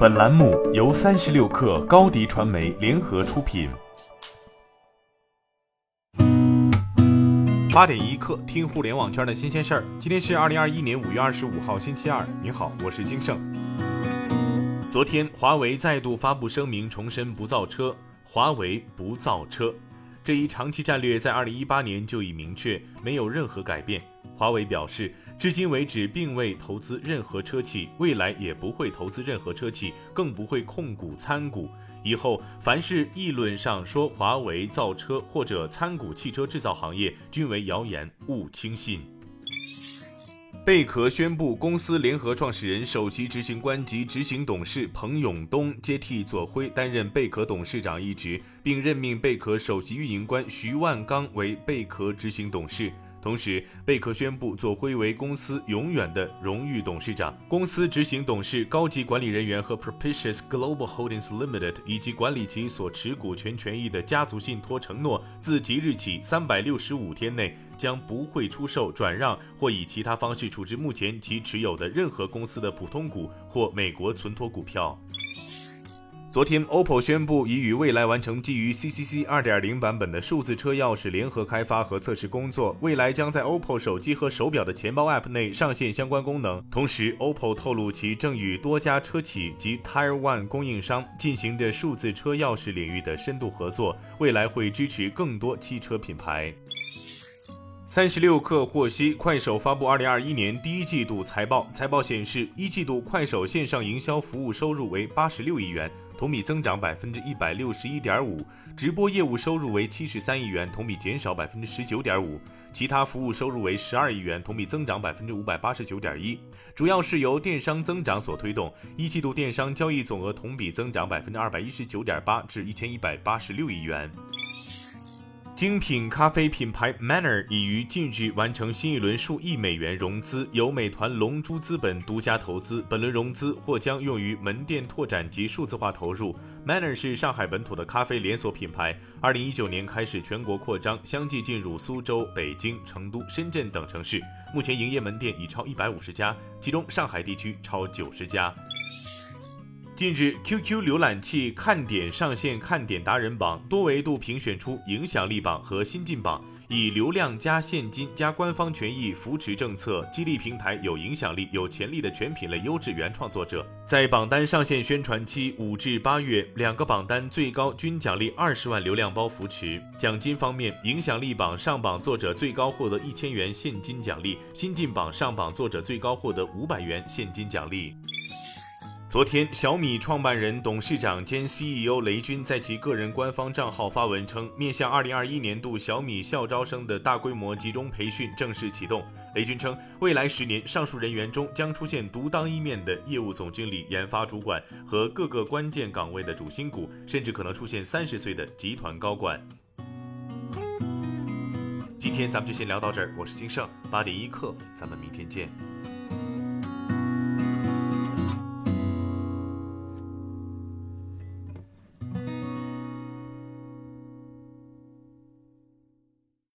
本栏目由三十六氪高低传媒联合出品。八点一刻，听互联网圈的新鲜事儿。今天是二零二一年五月二十五号，星期二。你好，我是金盛。昨天，华为再度发布声明，重申不造车。华为不造车，这一长期战略在二零一八年就已明确，没有任何改变。华为表示。至今为止，并未投资任何车企，未来也不会投资任何车企，更不会控股参股。以后凡是议论上说华为造车或者参股汽车制造行业，均为谣言，勿轻信。贝壳宣布，公司联合创始人、首席执行官及执行董事彭永东接替左晖担任贝壳董事长一职，并任命贝壳首席运营官徐万刚为贝壳执行董事。同时，贝壳宣布左辉为公司永远的荣誉董事长。公司执行董事、高级管理人员和 Propitious Global Holdings Limited 以及管理其所持股权权益的家族信托承诺，自即日起三百六十五天内将不会出售、转让或以其他方式处置目前其持有的任何公司的普通股或美国存托股票。昨天，OPPO 宣布已与蔚来完成基于 CCC 2.0版本的数字车钥匙联合开发和测试工作。未来将在 OPPO 手机和手表的钱包 App 内上线相关功能。同时，OPPO 透露其正与多家车企及 Tier One 供应商进行着数字车钥匙领域的深度合作，未来会支持更多汽车品牌。三十六氪获悉，快手发布二零二一年第一季度财报。财报显示，一季度快手线上营销服务收入为八十六亿元，同比增长百分之一百六十一点五；直播业务收入为七十三亿元，同比减少百分之十九点五；其他服务收入为十二亿元，同比增长百分之五百八十九点一。主要是由电商增长所推动，一季度电商交易总额同比增长百分之二百一十九点八，至一千一百八十六亿元。精品咖啡品牌 Manner 已于近日完成新一轮数亿美元融资，由美团龙珠资本独家投资。本轮融资或将用于门店拓展及数字化投入。Manner 是上海本土的咖啡连锁品牌，二零一九年开始全国扩张，相继进入苏州、北京、成都、深圳等城市，目前营业门店已超一百五十家，其中上海地区超九十家。近日，QQ 浏览器看点上线看点达人榜，多维度评选出影响力榜和新晋榜，以流量加现金加官方权益扶持政策，激励平台有影响力、有潜力的全品类优质原创作者。在榜单上线宣传期五至八月，两个榜单最高均奖励二十万流量包扶持。奖金方面，影响力榜上榜作者最高获得一千元现金奖励，新晋榜上榜作者最高获得五百元现金奖励。昨天，小米创办人、董事长兼 CEO 雷军在其个人官方账号发文称，面向2021年度小米校招生的大规模集中培训正式启动。雷军称，未来十年，上述人员中将出现独当一面的业务总经理、研发主管和各个关键岗位的主心骨，甚至可能出现三十岁的集团高管。今天咱们就先聊到这儿，我是金盛，八点一刻，咱们明天见。